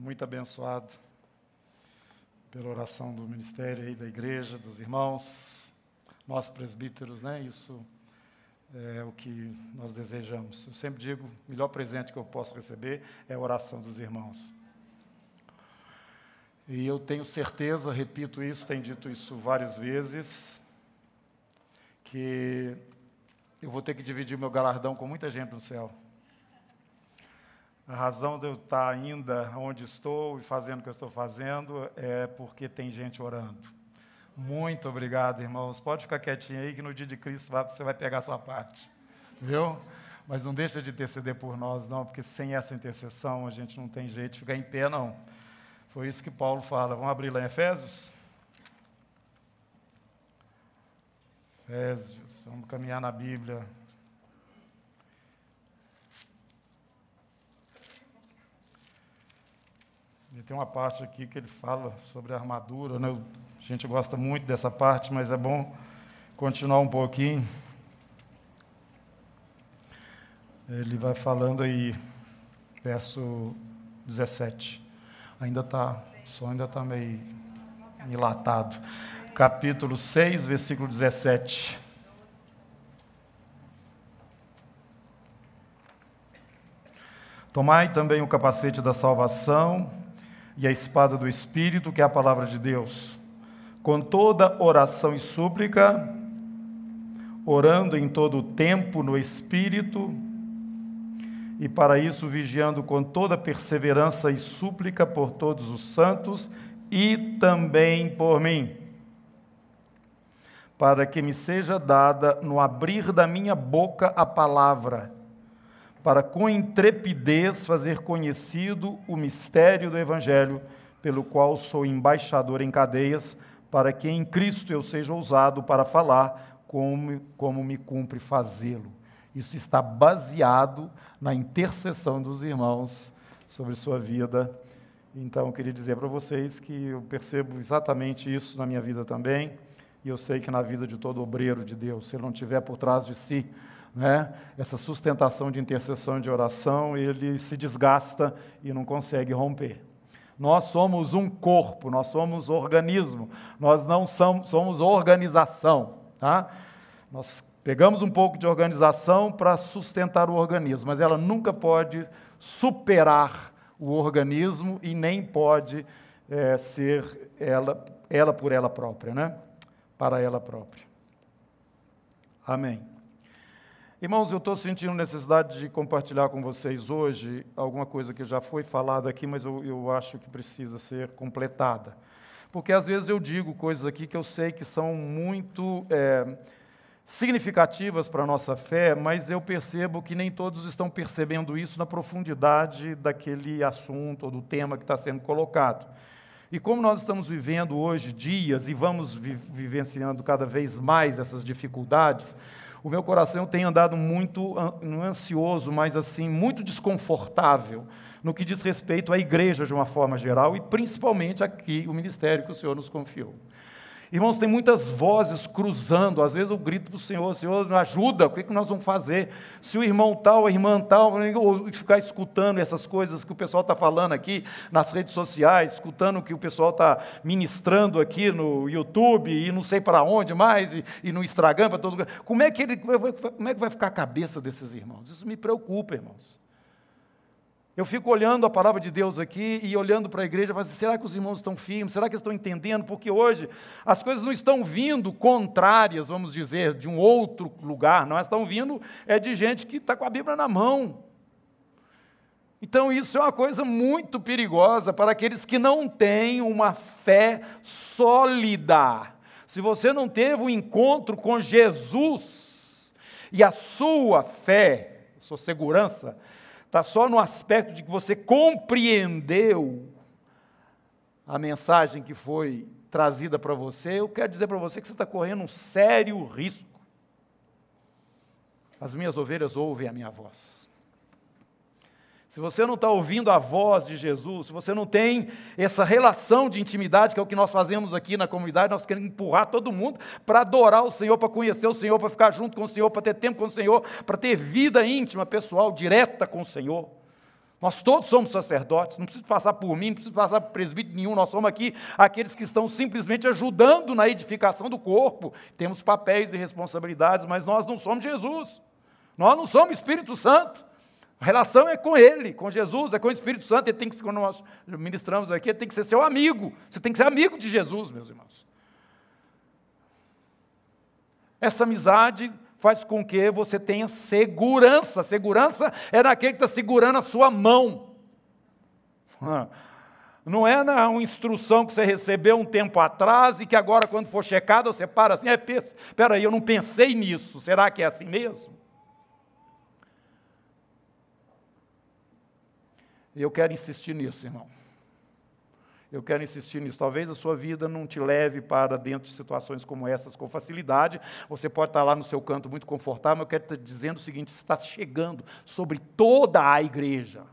Muito abençoado pela oração do ministério aí da igreja, dos irmãos, nós presbíteros, né? Isso é o que nós desejamos. Eu sempre digo, o melhor presente que eu posso receber é a oração dos irmãos. E eu tenho certeza, repito isso, tenho dito isso várias vezes, que eu vou ter que dividir meu galardão com muita gente no céu. A razão de eu estar ainda onde estou e fazendo o que eu estou fazendo é porque tem gente orando. Muito obrigado, irmãos. Pode ficar quietinho aí que no dia de Cristo você vai pegar a sua parte. Viu? Mas não deixa de interceder por nós, não, porque sem essa intercessão a gente não tem jeito de ficar em pé, não. Foi isso que Paulo fala. Vamos abrir lá em Efésios? Efésios, vamos caminhar na Bíblia. E tem uma parte aqui que ele fala sobre a armadura, né? A gente gosta muito dessa parte, mas é bom continuar um pouquinho. Ele vai falando aí, verso 17. Ainda está, só ainda está meio enlatado. Capítulo 6, versículo 17. Tomai também o capacete da salvação e a espada do Espírito, que é a palavra de Deus, com toda oração e súplica, orando em todo o tempo no Espírito, e para isso vigiando com toda perseverança e súplica por todos os santos e também por mim, para que me seja dada no abrir da minha boca a palavra para com intrepidez fazer conhecido o mistério do Evangelho, pelo qual sou embaixador em cadeias, para que em Cristo eu seja ousado para falar como, como me cumpre fazê-lo. Isso está baseado na intercessão dos irmãos sobre sua vida. Então, eu queria dizer para vocês que eu percebo exatamente isso na minha vida também, e eu sei que na vida de todo obreiro de Deus, se ele não tiver por trás de si né, essa sustentação de intercessão e de oração, ele se desgasta e não consegue romper. Nós somos um corpo, nós somos organismo, nós não somos, somos organização. Tá? Nós pegamos um pouco de organização para sustentar o organismo, mas ela nunca pode superar o organismo e nem pode é, ser ela, ela por ela própria, né? para ela própria. Amém. Irmãos, eu estou sentindo necessidade de compartilhar com vocês hoje alguma coisa que já foi falada aqui, mas eu, eu acho que precisa ser completada. Porque às vezes eu digo coisas aqui que eu sei que são muito é, significativas para a nossa fé, mas eu percebo que nem todos estão percebendo isso na profundidade daquele assunto ou do tema que está sendo colocado. E como nós estamos vivendo hoje dias e vamos vi vivenciando cada vez mais essas dificuldades, o meu coração tem andado muito não ansioso, mas assim, muito desconfortável no que diz respeito à igreja de uma forma geral e principalmente aqui o ministério que o Senhor nos confiou. Irmãos, tem muitas vozes cruzando. Às vezes eu grito para o Senhor: Senhor, me ajuda, o que, é que nós vamos fazer? Se o irmão tal, a irmã tal, ou ficar escutando essas coisas que o pessoal está falando aqui nas redes sociais, escutando o que o pessoal está ministrando aqui no YouTube e não sei para onde mais, e, e no Instagram, para todo lugar. Como é, que ele, como é que vai ficar a cabeça desses irmãos? Isso me preocupa, irmãos. Eu fico olhando a palavra de Deus aqui e olhando para a igreja falo assim, será que os irmãos estão firmes? Será que estão entendendo? Porque hoje as coisas não estão vindo contrárias, vamos dizer, de um outro lugar, não, elas estão vindo é de gente que está com a Bíblia na mão. Então isso é uma coisa muito perigosa para aqueles que não têm uma fé sólida. Se você não teve um encontro com Jesus e a sua fé, sua segurança, está só no aspecto de que você compreendeu a mensagem que foi trazida para você, eu quero dizer para você que você está correndo um sério risco. As minhas ovelhas ouvem a minha voz. Se você não está ouvindo a voz de Jesus, se você não tem essa relação de intimidade, que é o que nós fazemos aqui na comunidade, nós queremos empurrar todo mundo para adorar o Senhor, para conhecer o Senhor, para ficar junto com o Senhor, para ter tempo com o Senhor, para ter vida íntima, pessoal, direta com o Senhor. Nós todos somos sacerdotes, não precisa passar por mim, não precisa passar por presbítero nenhum, nós somos aqui aqueles que estão simplesmente ajudando na edificação do corpo. Temos papéis e responsabilidades, mas nós não somos Jesus. Nós não somos Espírito Santo. A relação é com Ele, com Jesus, é com o Espírito Santo. Ele tem que, quando nós ministramos aqui, ele tem que ser seu amigo. Você tem que ser amigo de Jesus, meus irmãos. Essa amizade faz com que você tenha segurança. Segurança é naquele que está segurando a sua mão. Não é na uma instrução que você recebeu um tempo atrás e que agora, quando for checada, você para assim, é, espera aí, eu não pensei nisso, será que é assim mesmo? Eu quero insistir nisso, irmão. Eu quero insistir nisso. Talvez a sua vida não te leve para dentro de situações como essas com facilidade. Você pode estar lá no seu canto muito confortável, mas eu quero estar dizendo o seguinte: está chegando sobre toda a igreja.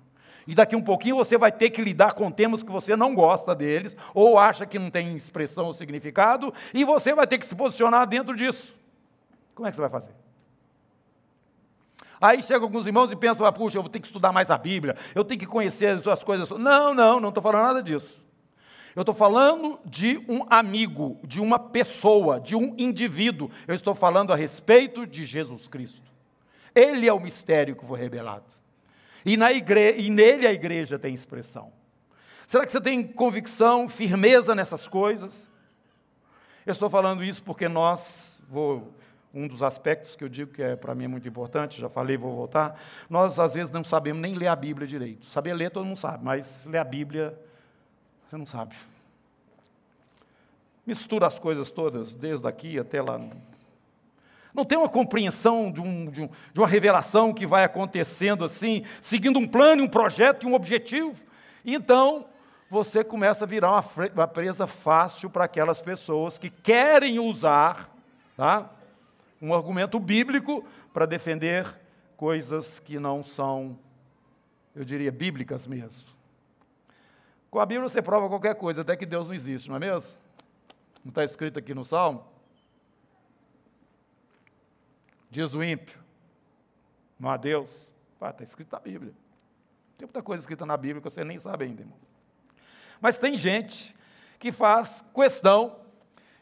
E daqui um pouquinho você vai ter que lidar com temas que você não gosta deles, ou acha que não tem expressão ou significado, e você vai ter que se posicionar dentro disso. Como é que você vai fazer? Aí chegam alguns irmãos e pensam, ah, puxa, eu vou ter que estudar mais a Bíblia, eu tenho que conhecer as coisas. Não, não, não estou falando nada disso. Eu estou falando de um amigo, de uma pessoa, de um indivíduo. Eu estou falando a respeito de Jesus Cristo. Ele é o mistério que foi revelado. E, na igre... e nele a igreja tem expressão. Será que você tem convicção, firmeza nessas coisas? Eu estou falando isso porque nós, vou, um dos aspectos que eu digo que é para mim é muito importante, já falei, vou voltar, nós às vezes não sabemos nem ler a Bíblia direito. Saber ler todo mundo sabe, mas ler a Bíblia você não sabe. Mistura as coisas todas, desde aqui até lá. Não tem uma compreensão de, um, de, um, de uma revelação que vai acontecendo assim, seguindo um plano, um projeto e um objetivo. Então, você começa a virar uma, uma presa fácil para aquelas pessoas que querem usar tá, um argumento bíblico para defender coisas que não são, eu diria, bíblicas mesmo. Com a Bíblia você prova qualquer coisa, até que Deus não existe, não é mesmo? Não está escrito aqui no Salmo? Diz o ímpio, não há Deus. Está escrito na Bíblia. Tem muita coisa escrita na Bíblia que você nem sabe ainda, irmão. Mas tem gente que faz questão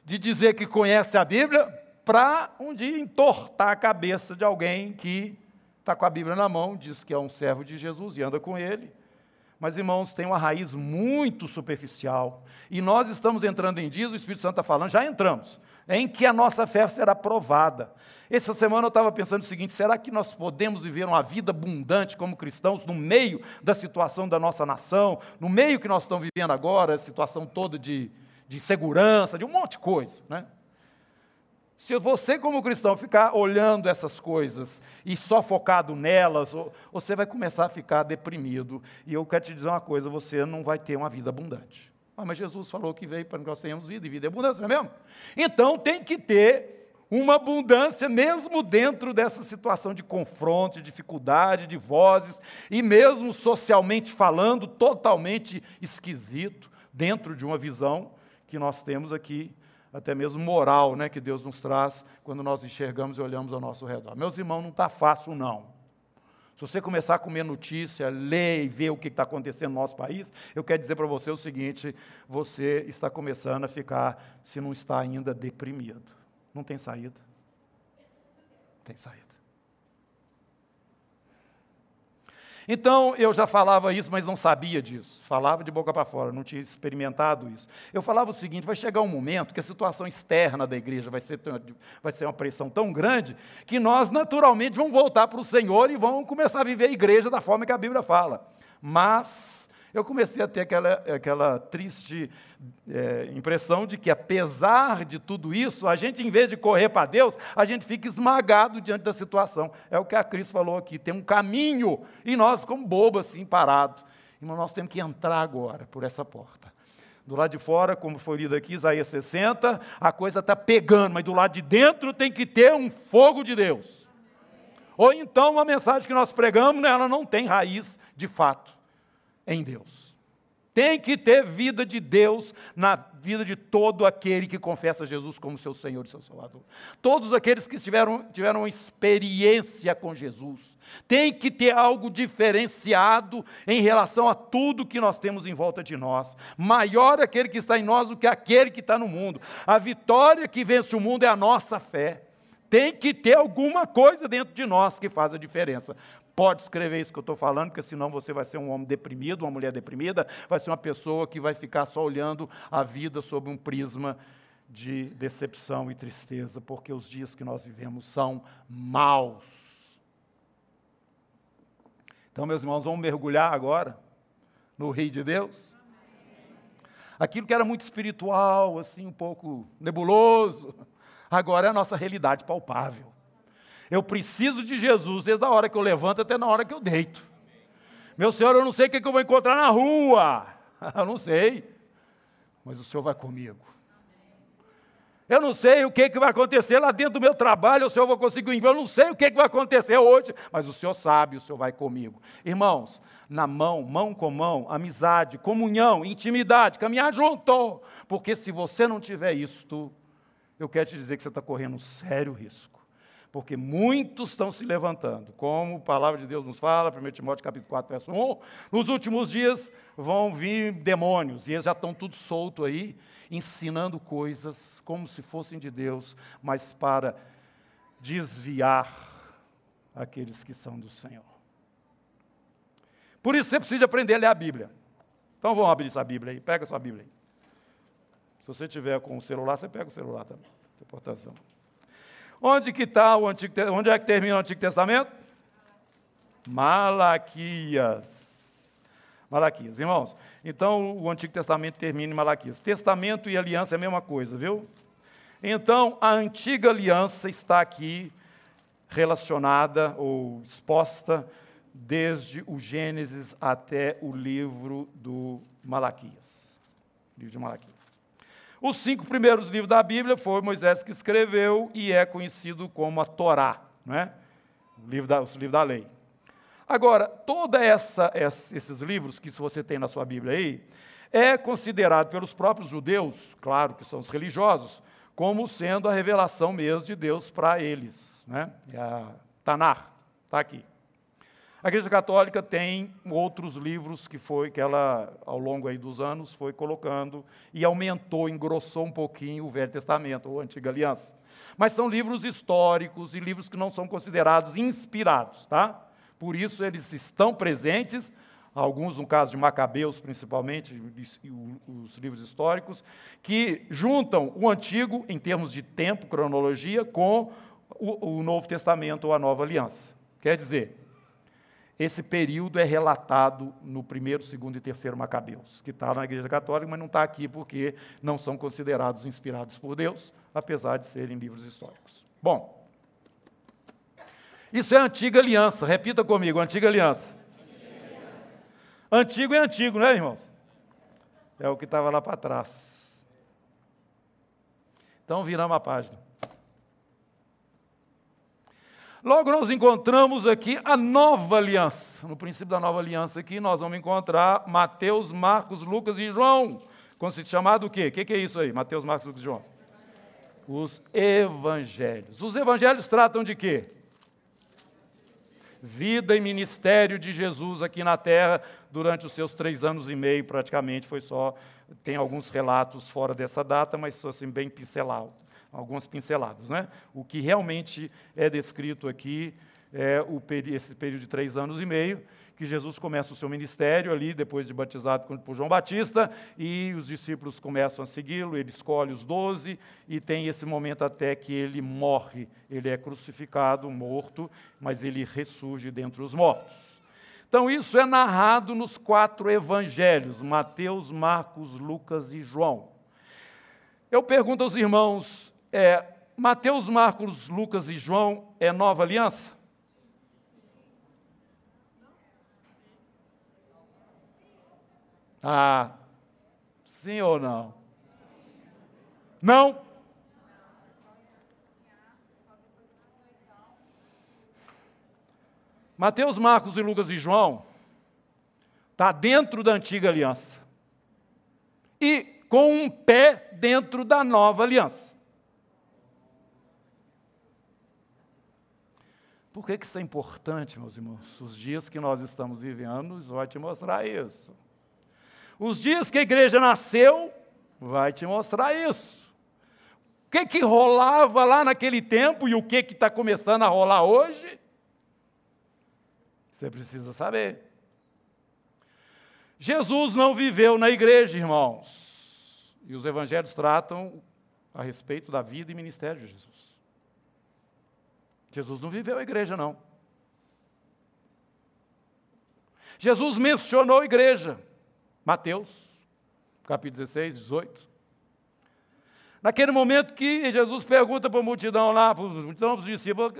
de dizer que conhece a Bíblia para um dia entortar a cabeça de alguém que está com a Bíblia na mão, diz que é um servo de Jesus e anda com ele mas, irmãos, tem uma raiz muito superficial. E nós estamos entrando em dias, o Espírito Santo está falando, já entramos, em que a nossa fé será provada. Essa semana eu estava pensando o seguinte: será que nós podemos viver uma vida abundante como cristãos no meio da situação da nossa nação, no meio que nós estamos vivendo agora, a situação toda de, de segurança, de um monte de coisa, né? Se você, como cristão, ficar olhando essas coisas e só focado nelas, você vai começar a ficar deprimido. E eu quero te dizer uma coisa: você não vai ter uma vida abundante. Ah, mas Jesus falou que veio para que nós tenhamos vida e vida é abundância, não é mesmo? Então tem que ter uma abundância, mesmo dentro dessa situação de confronto, de dificuldade, de vozes, e mesmo socialmente falando, totalmente esquisito, dentro de uma visão que nós temos aqui até mesmo moral, né, que Deus nos traz quando nós enxergamos e olhamos ao nosso redor. Meus irmãos, não está fácil, não. Se você começar a comer notícia, ler e ver o que está acontecendo no nosso país, eu quero dizer para você o seguinte: você está começando a ficar, se não está ainda, deprimido. Não tem saída. Não tem saída. Então, eu já falava isso, mas não sabia disso. Falava de boca para fora, não tinha experimentado isso. Eu falava o seguinte: vai chegar um momento que a situação externa da igreja vai ser, vai ser uma pressão tão grande que nós, naturalmente, vamos voltar para o Senhor e vamos começar a viver a igreja da forma que a Bíblia fala. Mas eu comecei a ter aquela, aquela triste é, impressão de que, apesar de tudo isso, a gente, em vez de correr para Deus, a gente fica esmagado diante da situação. É o que a Cris falou aqui: tem um caminho, e nós, como bobos, assim, parados. Irmão, nós temos que entrar agora por essa porta. Do lado de fora, como foi lido aqui, Isaías 60, a coisa está pegando, mas do lado de dentro tem que ter um fogo de Deus. Ou então, a mensagem que nós pregamos, ela não tem raiz de fato em Deus. Tem que ter vida de Deus na vida de todo aquele que confessa Jesus como seu Senhor e seu Salvador. Todos aqueles que tiveram, tiveram experiência com Jesus. Tem que ter algo diferenciado em relação a tudo que nós temos em volta de nós. Maior aquele que está em nós do que aquele que está no mundo. A vitória que vence o mundo é a nossa fé. Tem que ter alguma coisa dentro de nós que faz a diferença. Pode escrever isso que eu estou falando, porque senão você vai ser um homem deprimido, uma mulher deprimida, vai ser uma pessoa que vai ficar só olhando a vida sob um prisma de decepção e tristeza, porque os dias que nós vivemos são maus. Então, meus irmãos, vamos mergulhar agora no Rio de Deus? Aquilo que era muito espiritual, assim, um pouco nebuloso, agora é a nossa realidade palpável. Eu preciso de Jesus desde a hora que eu levanto até na hora que eu deito. Meu Senhor, eu não sei o que eu vou encontrar na rua. Eu não sei. Mas o Senhor vai comigo. Eu não sei o que, que vai acontecer lá dentro do meu trabalho, o Senhor vai conseguir Eu não sei o que, que vai acontecer hoje, mas o Senhor sabe, o Senhor vai comigo. Irmãos, na mão, mão com mão, amizade, comunhão, intimidade, caminhar junto. Porque se você não tiver isto, eu quero te dizer que você está correndo um sério risco porque muitos estão se levantando, como a palavra de Deus nos fala, 1 Timóteo capítulo 4, verso 1, nos últimos dias vão vir demônios, e eles já estão tudo solto aí, ensinando coisas como se fossem de Deus, mas para desviar aqueles que são do Senhor. Por isso você precisa aprender a ler a Bíblia. Então vamos abrir essa Bíblia aí, pega sua Bíblia aí. Se você tiver com o celular, você pega o celular também, portação. Onde que está o Antigo Onde é que termina o Antigo Testamento? Malaquias. Malaquias, irmãos. Então o Antigo Testamento termina em Malaquias. Testamento e aliança é a mesma coisa, viu? Então a antiga aliança está aqui relacionada ou exposta desde o Gênesis até o livro do Malaquias. Livro de Malaquias. Os cinco primeiros livros da Bíblia foi Moisés que escreveu e é conhecido como a Torá, não é? o livro da, o livro da lei. Agora, todos esses livros que você tem na sua Bíblia aí, é considerado pelos próprios judeus, claro que são os religiosos, como sendo a revelação mesmo de Deus para eles. Né? É a Tanar, está aqui. A Igreja Católica tem outros livros que foi que ela ao longo aí dos anos foi colocando e aumentou, engrossou um pouquinho o Velho Testamento ou Antiga Aliança. Mas são livros históricos e livros que não são considerados inspirados, tá? Por isso eles estão presentes, alguns no caso de Macabeus principalmente, os livros históricos, que juntam o antigo em termos de tempo, cronologia, com o, o Novo Testamento ou a Nova Aliança. Quer dizer, esse período é relatado no primeiro, segundo e terceiro Macabeus, que está na Igreja Católica, mas não está aqui porque não são considerados inspirados por Deus, apesar de serem livros históricos. Bom, isso é a antiga aliança, repita comigo, antiga aliança. Antigo é antigo, não é, irmãos? É o que estava lá para trás. Então viramos a página. Logo, nós encontramos aqui a nova aliança. No princípio da nova aliança aqui, nós vamos encontrar Mateus, Marcos, Lucas e João. Chamado o quê? O que, que é isso aí? Mateus, Marcos, Lucas e João. Os evangelhos. Os evangelhos tratam de quê? Vida e ministério de Jesus aqui na terra durante os seus três anos e meio, praticamente, foi só. Tem alguns relatos fora dessa data, mas assim, bem pincelado algumas pinceladas. Né? O que realmente é descrito aqui é o, esse período de três anos e meio, que Jesus começa o seu ministério ali, depois de batizado por João Batista, e os discípulos começam a segui-lo, ele escolhe os doze, e tem esse momento até que ele morre. Ele é crucificado, morto, mas ele ressurge dentre os mortos. Então, isso é narrado nos quatro evangelhos: Mateus, Marcos, Lucas e João. Eu pergunto aos irmãos: é, Mateus, Marcos, Lucas e João é nova aliança? Ah, sim ou não? Não? Mateus, Marcos e Lucas e João está dentro da antiga aliança. e com um pé dentro da nova aliança. Por que, que isso é importante, meus irmãos? Os dias que nós estamos vivendo vai te mostrar isso. Os dias que a igreja nasceu vai te mostrar isso. O que, que rolava lá naquele tempo e o que está começando a rolar hoje? Você precisa saber. Jesus não viveu na igreja, irmãos. E os evangelhos tratam a respeito da vida e ministério de Jesus. Jesus não viveu a igreja, não. Jesus mencionou a igreja. Mateus, capítulo 16, 18. Naquele momento que Jesus pergunta para a multidão lá, para multidão dos discípulos,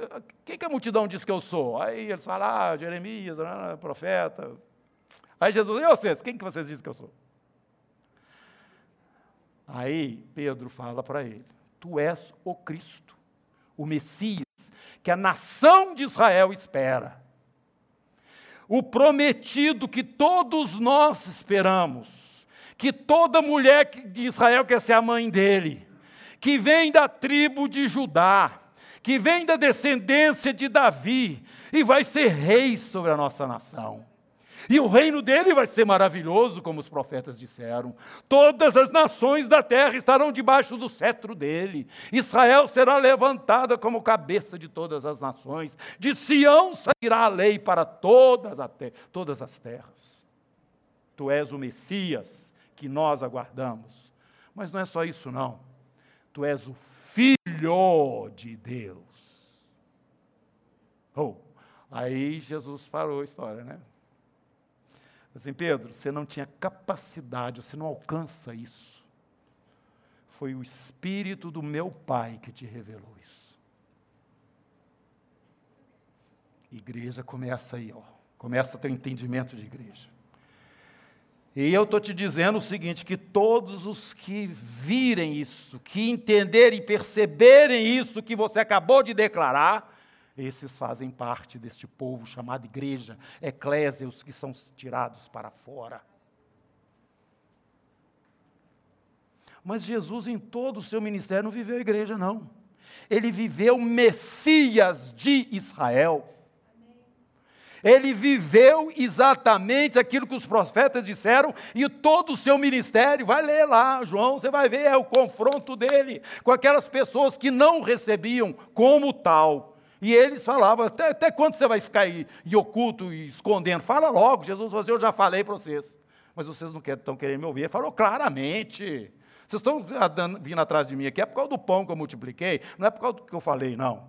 quem que a multidão diz que eu sou? Aí eles falam, ah, Jeremias, ah, profeta. Aí Jesus, e vocês, quem que vocês dizem que eu sou? Aí Pedro fala para ele, tu és o Cristo, o Messias, que a nação de Israel espera. O prometido que todos nós esperamos, que toda mulher de Israel quer ser a mãe dele, que vem da tribo de Judá, que vem da descendência de Davi e vai ser rei sobre a nossa nação. E o reino dele vai ser maravilhoso, como os profetas disseram. Todas as nações da terra estarão debaixo do cetro dele. Israel será levantada como cabeça de todas as nações. De Sião sairá a lei para todas, todas as terras. Tu és o Messias que nós aguardamos. Mas não é só isso, não. Tu és o Filho de Deus. Oh, aí Jesus parou a história, né? Assim, Pedro, você não tinha capacidade, você não alcança isso. Foi o Espírito do meu Pai que te revelou isso. Igreja começa aí, ó. Começa a ter entendimento de igreja. E eu estou te dizendo o seguinte: que todos os que virem isso, que entenderem e perceberem isso que você acabou de declarar, esses fazem parte deste povo chamado igreja, eclésia, os que são tirados para fora. Mas Jesus, em todo o seu ministério, não viveu igreja, não. Ele viveu Messias de Israel. Ele viveu exatamente aquilo que os profetas disseram e todo o seu ministério, vai ler lá, João, você vai ver é o confronto dele com aquelas pessoas que não recebiam como tal e eles falavam, até, até quando você vai ficar aí, e oculto e escondendo? Fala logo, Jesus falou assim, eu já falei para vocês. Mas vocês não estão querendo me ouvir. Ele falou claramente. Vocês estão vindo atrás de mim aqui, é por causa do pão que eu multipliquei, não é por causa do que eu falei, não.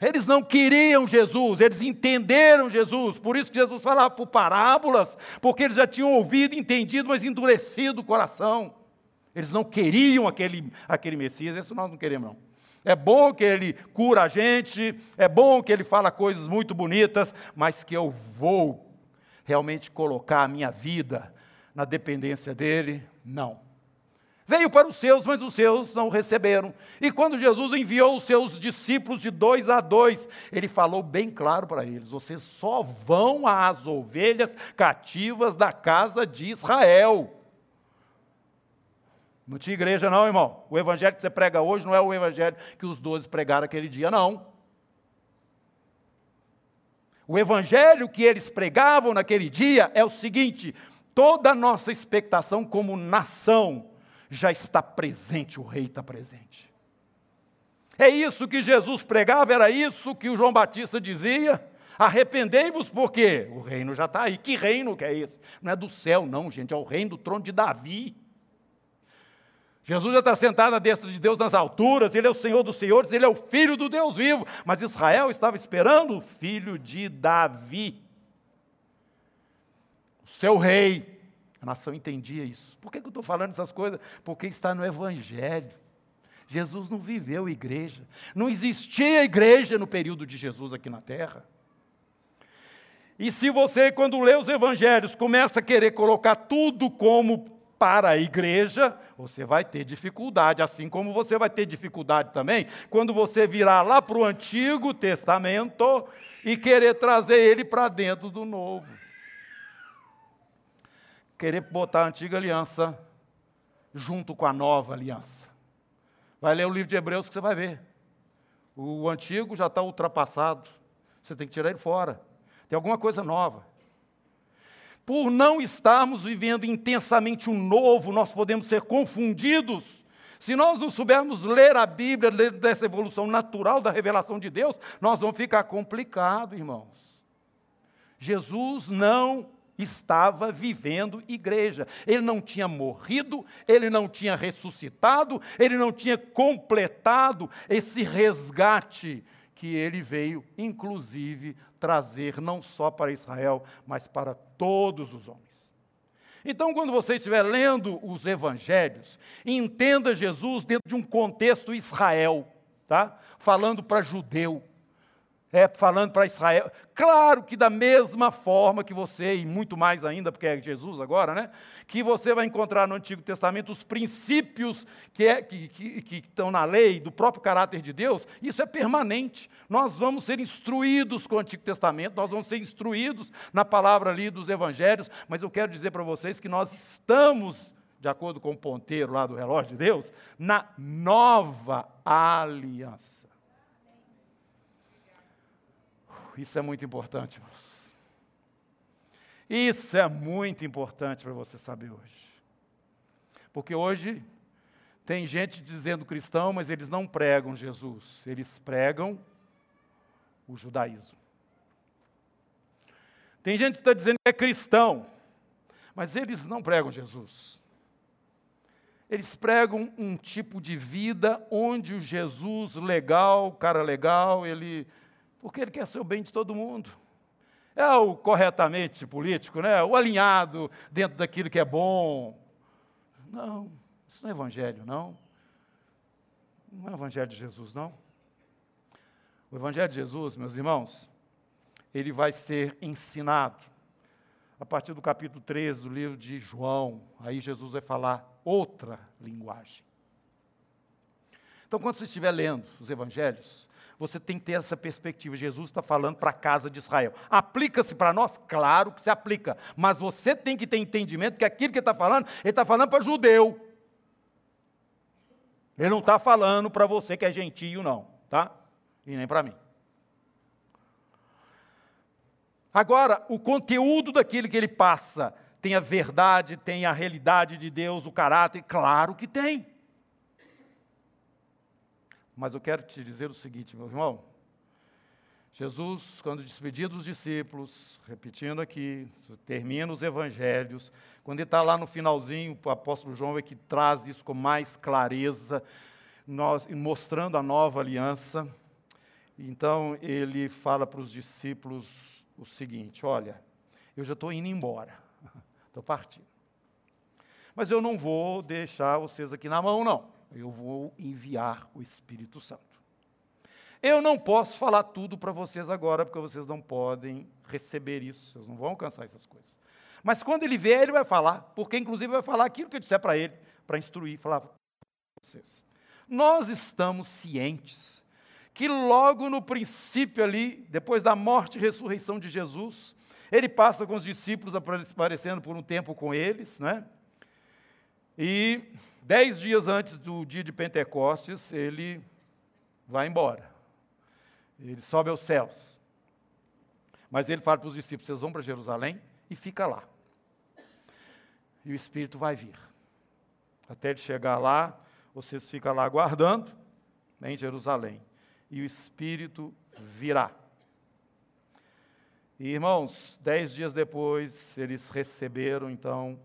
Eles não queriam Jesus, eles entenderam Jesus, por isso que Jesus falava por parábolas, porque eles já tinham ouvido, entendido, mas endurecido o coração. Eles não queriam aquele, aquele Messias, isso nós não queremos, não. É bom que ele cura a gente, é bom que ele fala coisas muito bonitas, mas que eu vou realmente colocar a minha vida na dependência dele? Não. Veio para os seus, mas os seus não receberam. E quando Jesus enviou os seus discípulos de dois a dois, ele falou bem claro para eles: vocês só vão às ovelhas cativas da casa de Israel. Não tinha igreja, não, irmão. O evangelho que você prega hoje não é o evangelho que os doze pregaram aquele dia, não. O evangelho que eles pregavam naquele dia é o seguinte: toda a nossa expectação como nação já está presente, o rei está presente. É isso que Jesus pregava, era isso que o João Batista dizia. Arrependei-vos porque o reino já está aí. Que reino que é esse? Não é do céu, não, gente, é o reino do trono de Davi. Jesus já está sentado à destra de Deus nas alturas, ele é o Senhor dos senhores, ele é o Filho do Deus vivo. Mas Israel estava esperando o filho de Davi, o seu rei. A nação entendia isso. Por que, que eu estou falando essas coisas? Porque está no Evangelho. Jesus não viveu igreja. Não existia igreja no período de Jesus aqui na terra. E se você, quando lê os evangelhos, começa a querer colocar tudo como para a igreja, você vai ter dificuldade, assim como você vai ter dificuldade também quando você virar lá para o Antigo Testamento e querer trazer ele para dentro do Novo. querer botar a antiga aliança junto com a nova aliança. Vai ler o livro de Hebreus que você vai ver. O antigo já está ultrapassado. Você tem que tirar ele fora. Tem alguma coisa nova. Por não estarmos vivendo intensamente o novo, nós podemos ser confundidos. Se nós não soubermos ler a Bíblia, ler dessa evolução natural da revelação de Deus, nós vamos ficar complicado, irmãos. Jesus não estava vivendo igreja. Ele não tinha morrido, ele não tinha ressuscitado, ele não tinha completado esse resgate que ele veio, inclusive, trazer não só para Israel, mas para todos os homens. Então, quando você estiver lendo os evangelhos, entenda Jesus dentro de um contexto Israel, tá? Falando para judeu é, falando para Israel. Claro que da mesma forma que você, e muito mais ainda, porque é Jesus agora, né? Que você vai encontrar no Antigo Testamento os princípios que, é, que, que, que estão na lei, do próprio caráter de Deus, isso é permanente. Nós vamos ser instruídos com o Antigo Testamento, nós vamos ser instruídos na palavra ali dos Evangelhos, mas eu quero dizer para vocês que nós estamos, de acordo com o ponteiro lá do relógio de Deus, na nova aliança. Isso é muito importante, irmãos. Isso é muito importante para você saber hoje. Porque hoje tem gente dizendo cristão, mas eles não pregam Jesus, eles pregam o judaísmo. Tem gente que está dizendo que é cristão, mas eles não pregam Jesus. Eles pregam um tipo de vida onde o Jesus legal, cara legal, ele porque ele quer ser o bem de todo mundo. É o corretamente político, né? o alinhado dentro daquilo que é bom. Não, isso não é evangelho, não. Não é evangelho de Jesus, não. O evangelho de Jesus, meus irmãos, ele vai ser ensinado a partir do capítulo 13 do livro de João. Aí Jesus vai falar outra linguagem. Então, quando você estiver lendo os evangelhos, você tem que ter essa perspectiva. Jesus está falando para a casa de Israel. Aplica-se para nós? Claro que se aplica. Mas você tem que ter entendimento que aquilo que ele está falando, ele está falando para judeu. Ele não está falando para você que é gentio, não, tá? E nem para mim. Agora, o conteúdo daquilo que ele passa tem a verdade, tem a realidade de Deus, o caráter, claro que tem. Mas eu quero te dizer o seguinte, meu irmão. Jesus, quando despediu dos discípulos, repetindo aqui, termina os evangelhos, quando ele está lá no finalzinho, o apóstolo João é que traz isso com mais clareza, nós, mostrando a nova aliança. Então ele fala para os discípulos o seguinte: olha, eu já estou indo embora, estou partindo. Mas eu não vou deixar vocês aqui na mão, não eu vou enviar o Espírito Santo. Eu não posso falar tudo para vocês agora, porque vocês não podem receber isso, vocês não vão alcançar essas coisas. Mas quando ele vier, ele vai falar, porque inclusive vai falar aquilo que eu disser para ele, para instruir, falar para vocês. Nós estamos cientes que logo no princípio ali, depois da morte e ressurreição de Jesus, ele passa com os discípulos aparecendo por um tempo com eles, né? E Dez dias antes do dia de Pentecostes, ele vai embora. Ele sobe aos céus. Mas ele fala para os discípulos: vocês vão para Jerusalém e fica lá. E o Espírito vai vir. Até ele chegar lá, vocês ficam lá aguardando em Jerusalém. E o Espírito virá. E, irmãos, dez dias depois, eles receberam então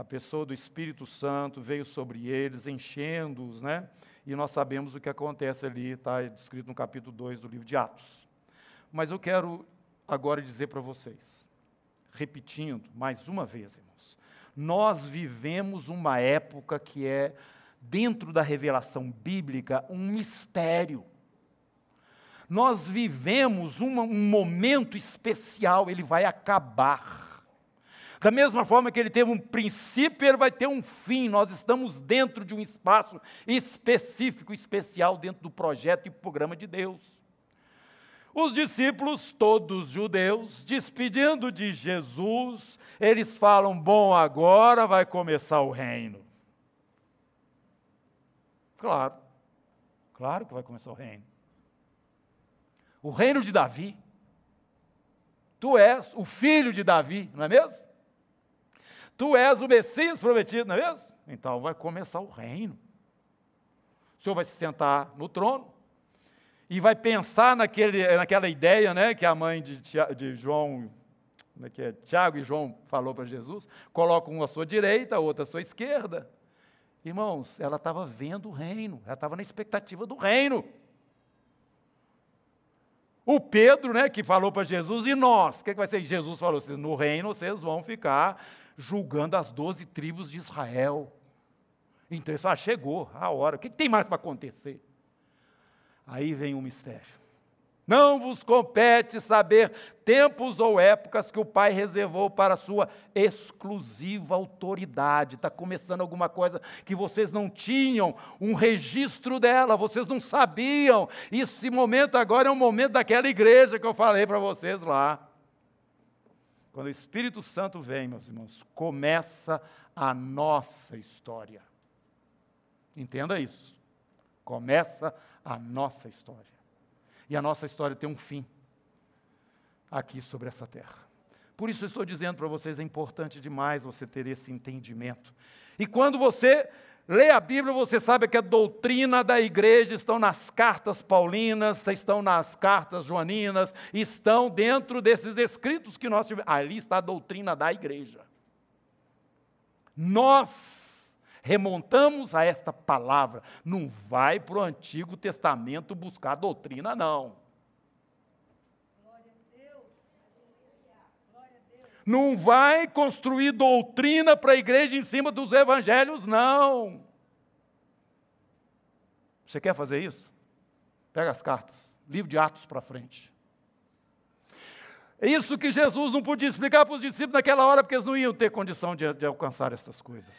a pessoa do Espírito Santo veio sobre eles, enchendo-os, né? E nós sabemos o que acontece ali, está descrito no capítulo 2 do livro de Atos. Mas eu quero agora dizer para vocês, repetindo mais uma vez, irmãos, nós vivemos uma época que é, dentro da revelação bíblica, um mistério. Nós vivemos uma, um momento especial, ele vai acabar. Da mesma forma que ele teve um princípio, ele vai ter um fim. Nós estamos dentro de um espaço específico, especial, dentro do projeto e programa de Deus. Os discípulos, todos judeus, despedindo de Jesus, eles falam: Bom, agora vai começar o reino. Claro, claro que vai começar o reino. O reino de Davi. Tu és o filho de Davi, não é mesmo? Tu és o Messias prometido, não é mesmo? Então vai começar o reino. O Senhor vai se sentar no trono e vai pensar naquele, naquela ideia né, que a mãe de, de João, né, que é Tiago e João falou para Jesus: coloca um à sua direita, outro à sua esquerda. Irmãos, ela estava vendo o reino, ela estava na expectativa do reino. O Pedro, né, que falou para Jesus, e nós? O que, que vai ser? Jesus falou assim: no reino vocês vão ficar julgando as doze tribos de Israel. Então, isso ah, chegou a hora. O que, tem mais para acontecer? Aí vem um mistério. Não vos compete saber tempos ou épocas que o Pai reservou para sua exclusiva autoridade. Está começando alguma coisa que vocês não tinham um registro dela, vocês não sabiam. Esse momento agora é um momento daquela igreja que eu falei para vocês lá. Quando o Espírito Santo vem, meus irmãos, começa a nossa história. Entenda isso. Começa a nossa história. E a nossa história tem um fim aqui sobre essa terra. Por isso estou dizendo para vocês, é importante demais você ter esse entendimento. E quando você lê a Bíblia, você sabe que a doutrina da igreja estão nas cartas paulinas, estão nas cartas joaninas, estão dentro desses escritos que nós tivemos. Ali está a doutrina da igreja. Nós remontamos a esta palavra. Não vai para o Antigo Testamento buscar doutrina, não. Não vai construir doutrina para a igreja em cima dos evangelhos, não. Você quer fazer isso? Pega as cartas, livro de Atos para frente. É isso que Jesus não podia explicar para os discípulos naquela hora, porque eles não iam ter condição de, de alcançar essas coisas.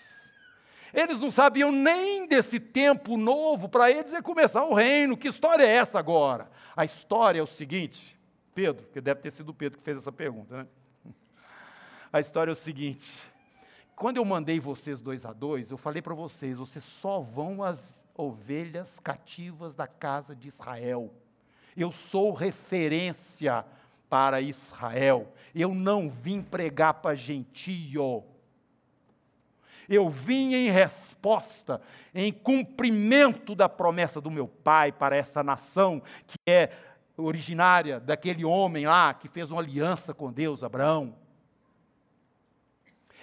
Eles não sabiam nem desse tempo novo, para eles é começar o reino. Que história é essa agora? A história é o seguinte, Pedro, que deve ter sido Pedro que fez essa pergunta, né? A história é o seguinte: quando eu mandei vocês dois a dois, eu falei para vocês: vocês só vão às ovelhas cativas da casa de Israel. Eu sou referência para Israel. Eu não vim pregar para gentio. Eu vim em resposta, em cumprimento da promessa do meu pai para essa nação que é originária daquele homem lá que fez uma aliança com Deus, Abraão.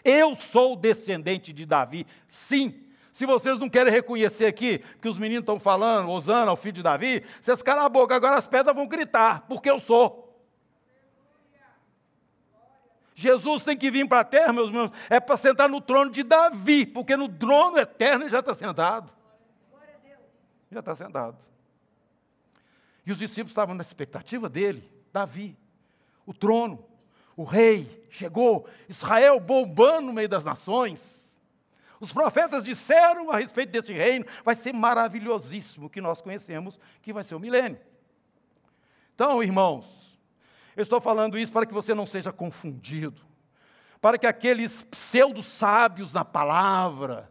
Eu sou descendente de Davi, sim. Se vocês não querem reconhecer aqui que os meninos estão falando, Osana, o filho de Davi, vocês calam a boca, agora as pedras vão gritar, porque eu sou. Jesus tem que vir para a terra, meus irmãos, é para sentar no trono de Davi, porque no trono eterno ele já está sentado. Já está sentado. E os discípulos estavam na expectativa dele, Davi, o trono o rei chegou, Israel bombando no meio das nações. Os profetas disseram a respeito desse reino, vai ser maravilhosíssimo, que nós conhecemos, que vai ser o milênio. Então, irmãos, eu estou falando isso para que você não seja confundido, para que aqueles pseudo-sábios na palavra,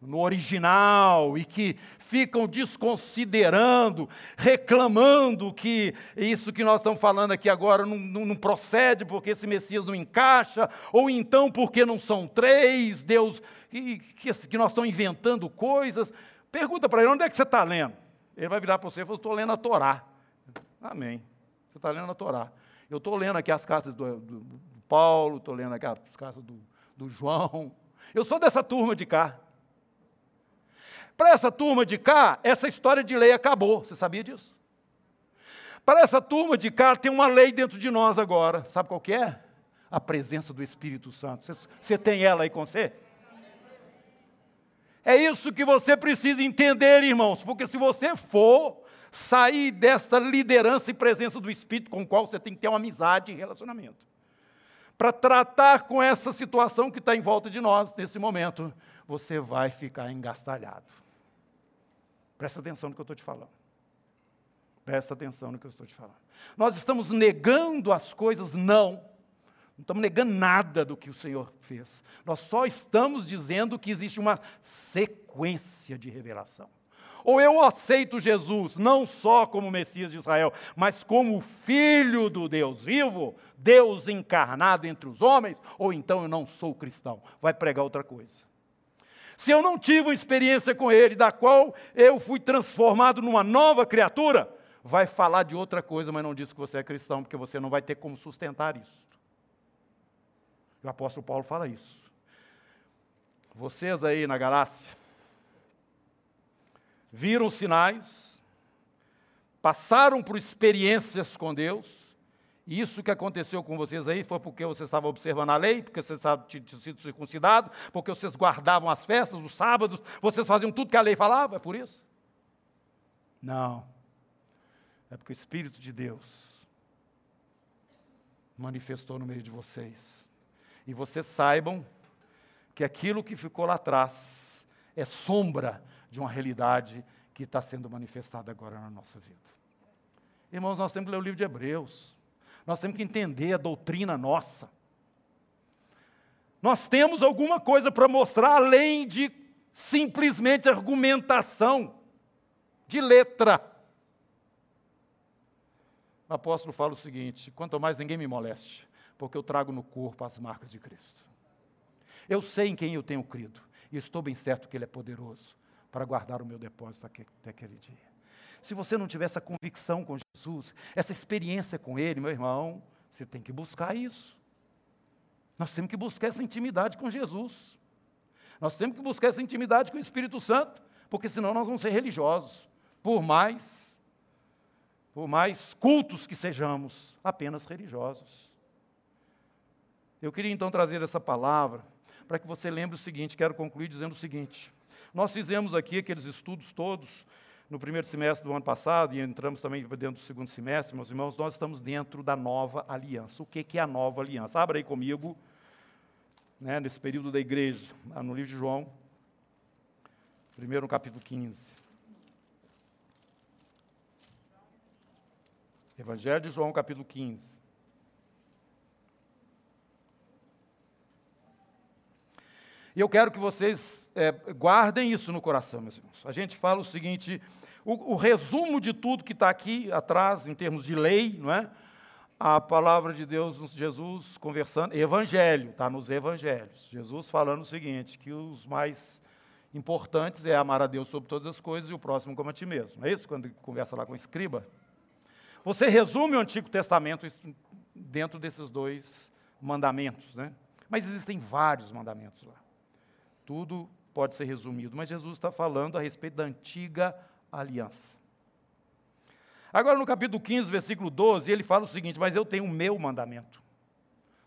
no original e que ficam desconsiderando, reclamando que isso que nós estamos falando aqui agora não, não, não, procede porque esse Messias não encaixa, ou então porque não são três, Deus, que, que, que nós estamos inventando coisas. Pergunta para ele, onde é que você está lendo? Ele vai virar para você e falar, estou lendo a Torá. Amém. Você está lendo a Torá. Eu estou lendo aqui as cartas do, do, do Paulo, estou lendo aqui as cartas do, do João. Eu sou dessa turma de cá. Para essa turma de cá, essa história de lei acabou. Você sabia disso? Para essa turma de cá, tem uma lei dentro de nós agora. Sabe qual que é? A presença do Espírito Santo. Você, você tem ela aí com você? É isso que você precisa entender, irmãos, porque se você for sair dessa liderança e presença do Espírito com o qual você tem que ter uma amizade e relacionamento, para tratar com essa situação que está em volta de nós nesse momento, você vai ficar engastalhado. Presta atenção no que eu estou te falando. Presta atenção no que eu estou te falando. Nós estamos negando as coisas? Não. Não estamos negando nada do que o Senhor fez. Nós só estamos dizendo que existe uma sequência de revelação. Ou eu aceito Jesus não só como Messias de Israel, mas como Filho do Deus vivo, Deus encarnado entre os homens, ou então eu não sou cristão. Vai pregar outra coisa. Se eu não tive uma experiência com Ele, da qual eu fui transformado numa nova criatura, vai falar de outra coisa, mas não diz que você é cristão, porque você não vai ter como sustentar isso. O apóstolo Paulo fala isso. Vocês aí na Galácia viram sinais, passaram por experiências com Deus, isso que aconteceu com vocês aí foi porque vocês estavam observando a lei, porque vocês tinham sido circuncidados, porque vocês guardavam as festas, os sábados, vocês faziam tudo que a lei falava, é por isso? Não. É porque o Espírito de Deus manifestou no meio de vocês. E vocês saibam que aquilo que ficou lá atrás é sombra de uma realidade que está sendo manifestada agora na nossa vida. Irmãos, nós temos que ler o livro de Hebreus. Nós temos que entender a doutrina nossa. Nós temos alguma coisa para mostrar além de simplesmente argumentação de letra o apóstolo fala o seguinte: quanto mais ninguém me moleste, porque eu trago no corpo as marcas de Cristo. Eu sei em quem eu tenho crido, e estou bem certo que Ele é poderoso para guardar o meu depósito até aquele dia. Se você não tiver essa convicção com Jesus, essa experiência com Ele, meu irmão, você tem que buscar isso. Nós temos que buscar essa intimidade com Jesus. Nós temos que buscar essa intimidade com o Espírito Santo, porque senão nós vamos ser religiosos. Por mais por mais cultos que sejamos, apenas religiosos. Eu queria então trazer essa palavra para que você lembre o seguinte, quero concluir dizendo o seguinte. Nós fizemos aqui aqueles estudos todos no primeiro semestre do ano passado e entramos também dentro do segundo semestre, meus irmãos, nós estamos dentro da nova aliança. O que é a nova aliança? Abra aí comigo, né, nesse período da igreja, no livro de João, primeiro capítulo 15. Evangelho de João, capítulo 15. E eu quero que vocês é, guardem isso no coração, meus irmãos. A gente fala o seguinte: o, o resumo de tudo que está aqui atrás, em termos de lei, não é? A palavra de Deus, Jesus conversando, evangelho, está nos evangelhos. Jesus falando o seguinte: que os mais importantes é amar a Deus sobre todas as coisas e o próximo como a ti mesmo. É isso? Quando conversa lá com o escriba, você resume o Antigo Testamento dentro desses dois mandamentos, né? Mas existem vários mandamentos lá. Tudo pode ser resumido, mas Jesus está falando a respeito da antiga aliança. Agora, no capítulo 15, versículo 12, ele fala o seguinte: Mas eu tenho o meu mandamento.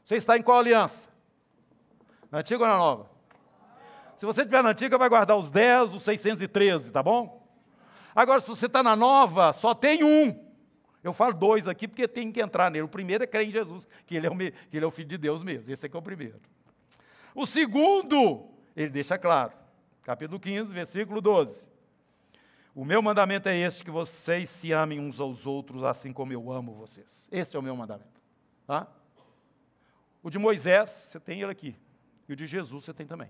Você está em qual aliança? Na antiga ou na nova? Se você estiver na antiga, vai guardar os 10, os 613, tá bom? Agora, se você está na nova, só tem um. Eu falo dois aqui porque tem que entrar nele. O primeiro é crer em Jesus, que ele é o, que ele é o Filho de Deus mesmo. Esse aqui é o primeiro. O segundo, ele deixa claro. Capítulo 15, versículo 12. O meu mandamento é este, que vocês se amem uns aos outros, assim como eu amo vocês. Esse é o meu mandamento. Tá? O de Moisés, você tem ele aqui. E o de Jesus, você tem também.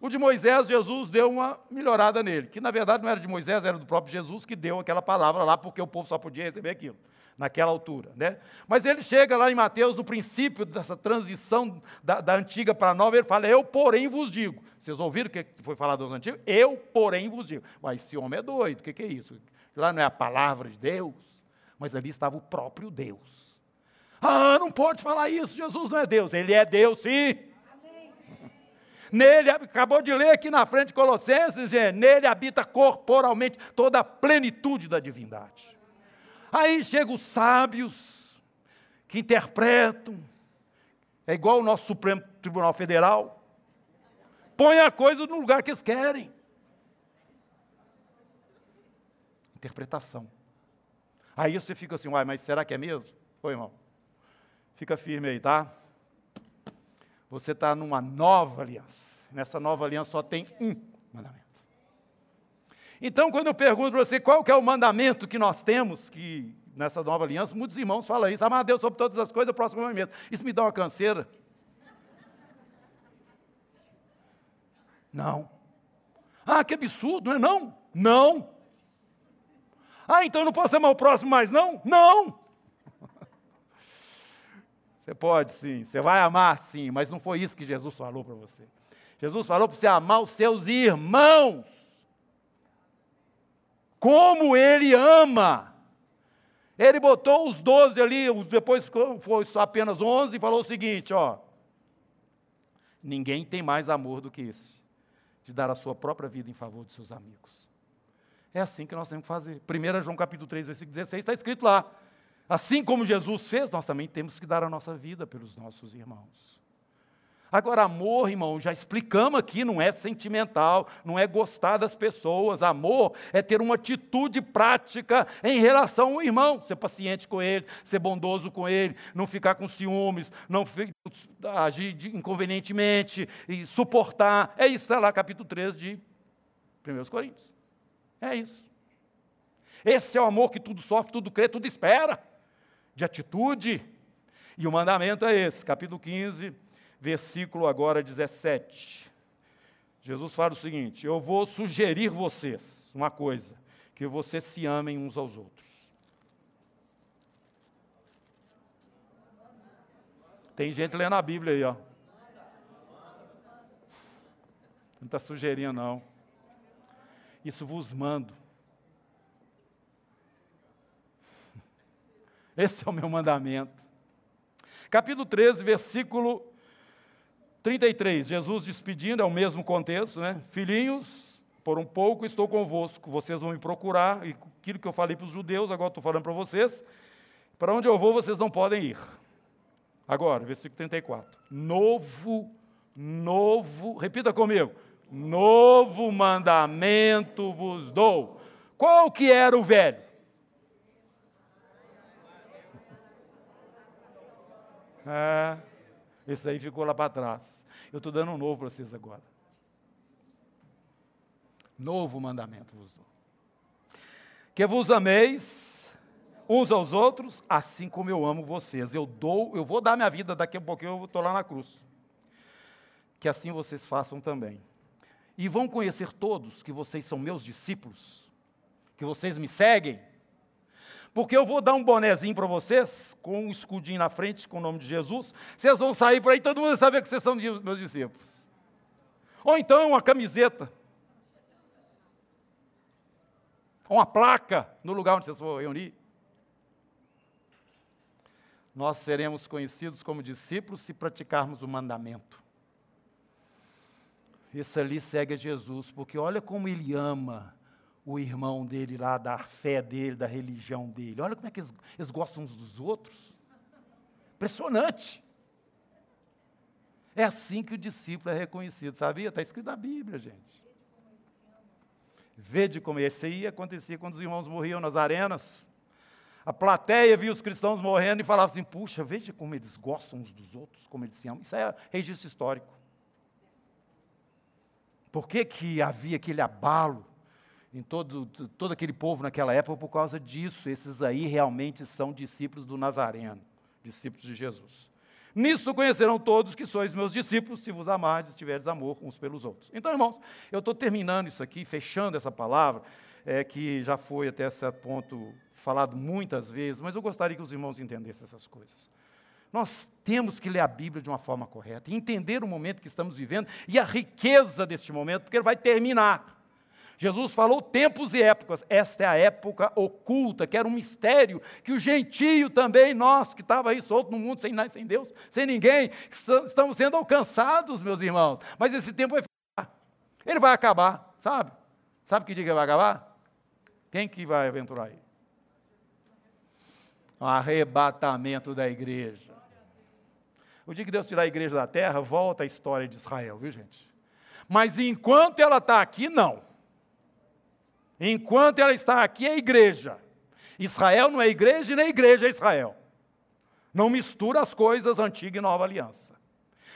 O de Moisés, Jesus deu uma melhorada nele, que na verdade não era de Moisés, era do próprio Jesus que deu aquela palavra lá, porque o povo só podia receber aquilo, naquela altura. Né? Mas ele chega lá em Mateus, no princípio dessa transição da, da antiga para a nova, ele fala: Eu, porém, vos digo. Vocês ouviram o que foi falado dos antigos? Eu, porém, vos digo. Mas esse homem é doido, o que, que é isso? Lá não é a palavra de Deus, mas ali estava o próprio Deus. Ah, não pode falar isso, Jesus não é Deus. Ele é Deus, sim. Nele, acabou de ler aqui na frente Colossenses, gente, nele habita corporalmente toda a plenitude da divindade. Aí chegam os sábios que interpretam, é igual o nosso Supremo Tribunal Federal, põe a coisa no lugar que eles querem. Interpretação. Aí você fica assim, uai, mas será que é mesmo? Oi, irmão. Fica firme aí, tá? Você está numa nova aliança. Nessa nova aliança só tem um mandamento. Então, quando eu pergunto para você qual é o mandamento que nós temos, que nessa nova aliança, muitos irmãos falam isso, amar a Deus sobre todas as coisas, o próximo momento. Isso me dá uma canseira. Não. Ah, que absurdo, não é não? Não. Ah, então eu não posso amar o próximo mais, não? Não. Você pode sim, você vai amar sim, mas não foi isso que Jesus falou para você. Jesus falou para você amar os seus irmãos. Como ele ama. Ele botou os doze ali, depois foi só apenas onze, e falou o seguinte: ó. Ninguém tem mais amor do que esse, de dar a sua própria vida em favor de seus amigos. É assim que nós temos que fazer. 1 João capítulo 3, versículo 16, está escrito lá. Assim como Jesus fez, nós também temos que dar a nossa vida pelos nossos irmãos. Agora, amor, irmão, já explicamos aqui, não é sentimental, não é gostar das pessoas. Amor é ter uma atitude prática em relação ao irmão, ser paciente com ele, ser bondoso com ele, não ficar com ciúmes, não agir inconvenientemente e suportar. É isso, está lá, capítulo 3 de 1 Coríntios. É isso. Esse é o amor que tudo sofre, tudo crê, tudo espera, de atitude. E o mandamento é esse, capítulo 15 versículo agora 17. Jesus fala o seguinte: Eu vou sugerir vocês uma coisa, que vocês se amem uns aos outros. Tem gente lendo a Bíblia aí, ó. Não está sugerindo, não. Isso vos mando. Esse é o meu mandamento. Capítulo 13, versículo 33, Jesus despedindo, é o mesmo contexto, né? Filhinhos, por um pouco estou convosco, vocês vão me procurar, e aquilo que eu falei para os judeus, agora estou falando para vocês. Para onde eu vou, vocês não podem ir. Agora, versículo 34. Novo, novo, repita comigo. Novo mandamento vos dou. Qual que era o velho? É, esse aí ficou lá para trás. Eu estou dando um novo para vocês agora. Novo mandamento vos dou. Que vos ameis uns aos outros, assim como eu amo vocês. Eu dou, eu vou dar minha vida daqui a pouquinho, eu estou lá na cruz. Que assim vocês façam também. E vão conhecer todos que vocês são meus discípulos, que vocês me seguem, porque eu vou dar um bonezinho para vocês, com um escudinho na frente, com o nome de Jesus. Vocês vão sair por aí, todo mundo vai saber que vocês são meus discípulos. Ou então uma camiseta. Uma placa no lugar onde vocês vão reunir. Nós seremos conhecidos como discípulos se praticarmos o mandamento. Esse ali segue a Jesus, porque olha como ele ama o irmão dele lá, da fé dele, da religião dele. Olha como é que eles, eles gostam uns dos outros. Impressionante. É assim que o discípulo é reconhecido, sabia? Está escrito na Bíblia, gente. Vede como esse aí acontecia quando os irmãos morriam nas arenas. A plateia via os cristãos morrendo e falava assim: puxa, veja como eles gostam uns dos outros, como eles se amam. Isso é registro histórico. Por que, que havia aquele abalo em todo, todo aquele povo naquela época por causa disso. Esses aí realmente são discípulos do Nazareno, discípulos de Jesus. Nisto conhecerão todos que sois meus discípulos, se vos amardes, tiverdes amor uns pelos outros. Então, irmãos, eu estou terminando isso aqui, fechando essa palavra, é, que já foi até certo ponto falado muitas vezes, mas eu gostaria que os irmãos entendessem essas coisas. Nós temos que ler a Bíblia de uma forma correta, entender o momento que estamos vivendo e a riqueza deste momento, porque ele vai terminar. Jesus falou tempos e épocas. Esta é a época oculta, que era um mistério, que o gentio também, nós que estava aí solto no mundo sem, sem Deus, sem ninguém, estamos sendo alcançados, meus irmãos. Mas esse tempo vai ficar. Ele vai acabar, sabe? Sabe que dia que vai acabar? Quem que vai aventurar aí? O arrebatamento da igreja. O dia que Deus tirar a igreja da terra, volta a história de Israel, viu gente? Mas enquanto ela está aqui, não. Enquanto ela está aqui, é igreja. Israel não é igreja e nem igreja é Israel. Não mistura as coisas antiga e nova aliança.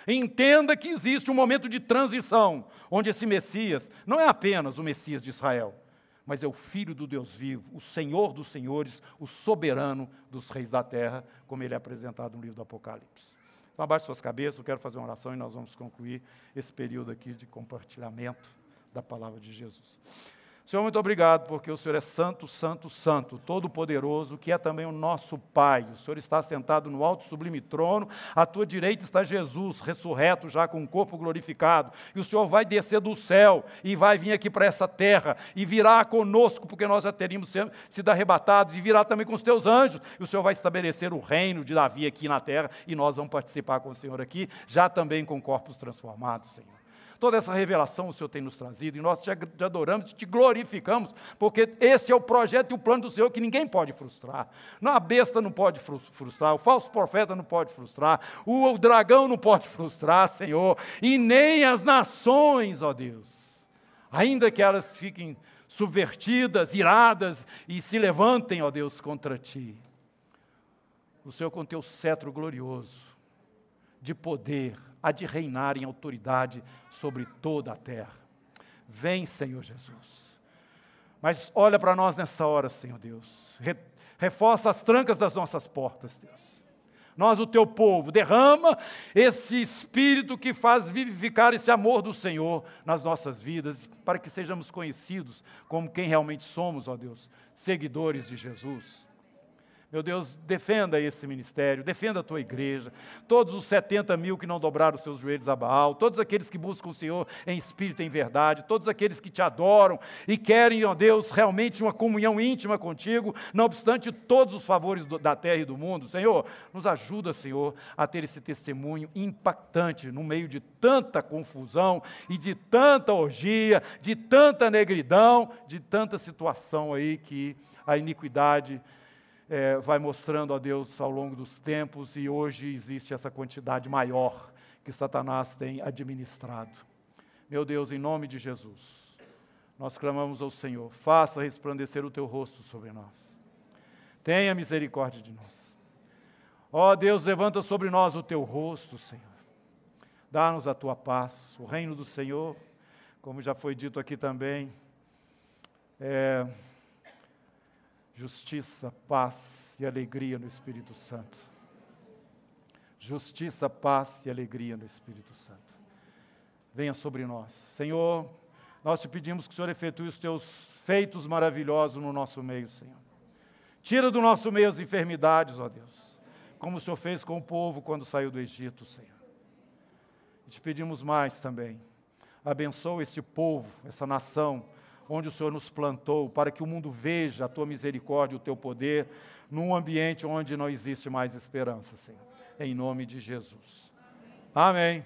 Entenda que existe um momento de transição, onde esse Messias não é apenas o Messias de Israel, mas é o Filho do Deus vivo, o Senhor dos senhores, o soberano dos reis da terra, como ele é apresentado no livro do Apocalipse. Então, abaixe suas cabeças, eu quero fazer uma oração e nós vamos concluir esse período aqui de compartilhamento da palavra de Jesus. Senhor, muito obrigado, porque o Senhor é santo, santo, santo, todo-poderoso, que é também o nosso Pai. O Senhor está sentado no alto sublime trono, à tua direita está Jesus, ressurreto já com o corpo glorificado. E o Senhor vai descer do céu e vai vir aqui para essa terra e virá conosco, porque nós já teríamos sido arrebatados, e virá também com os teus anjos. E o Senhor vai estabelecer o reino de Davi aqui na terra, e nós vamos participar com o Senhor aqui, já também com corpos transformados, Senhor. Toda essa revelação o Senhor tem nos trazido, e nós te adoramos, te glorificamos, porque esse é o projeto e o plano do Senhor que ninguém pode frustrar. A besta não pode frustrar, o falso profeta não pode frustrar, o dragão não pode frustrar, Senhor, e nem as nações, ó Deus. Ainda que elas fiquem subvertidas, iradas e se levantem, ó Deus, contra ti. O Senhor com teu cetro glorioso de poder, há de reinar em autoridade sobre toda a terra. Vem, Senhor Jesus. Mas olha para nós nessa hora, Senhor Deus. Reforça as trancas das nossas portas, Deus. Nós, o teu povo, derrama esse espírito que faz vivificar esse amor do Senhor nas nossas vidas, para que sejamos conhecidos como quem realmente somos, ó Deus, seguidores de Jesus. Meu Deus, defenda esse ministério, defenda a tua igreja, todos os 70 mil que não dobraram seus joelhos a Baal, todos aqueles que buscam o Senhor em espírito e em verdade, todos aqueles que te adoram e querem, ó Deus, realmente uma comunhão íntima contigo, não obstante todos os favores da terra e do mundo. Senhor, nos ajuda, Senhor, a ter esse testemunho impactante no meio de tanta confusão e de tanta orgia, de tanta negridão, de tanta situação aí que a iniquidade é, vai mostrando a Deus ao longo dos tempos e hoje existe essa quantidade maior que Satanás tem administrado. Meu Deus, em nome de Jesus, nós clamamos ao Senhor, faça resplandecer o teu rosto sobre nós. Tenha misericórdia de nós. Ó Deus, levanta sobre nós o teu rosto, Senhor. Dá-nos a tua paz. O reino do Senhor, como já foi dito aqui também, é justiça, paz e alegria no Espírito Santo. Justiça, paz e alegria no Espírito Santo. Venha sobre nós. Senhor, nós te pedimos que o Senhor efetue os teus feitos maravilhosos no nosso meio, Senhor. Tira do nosso meio as enfermidades, ó Deus, como o Senhor fez com o povo quando saiu do Egito, Senhor. E te pedimos mais também. Abençoa esse povo, essa nação, onde o Senhor nos plantou, para que o mundo veja a tua misericórdia, o teu poder, num ambiente onde não existe mais esperança, Senhor. Em nome de Jesus. Amém.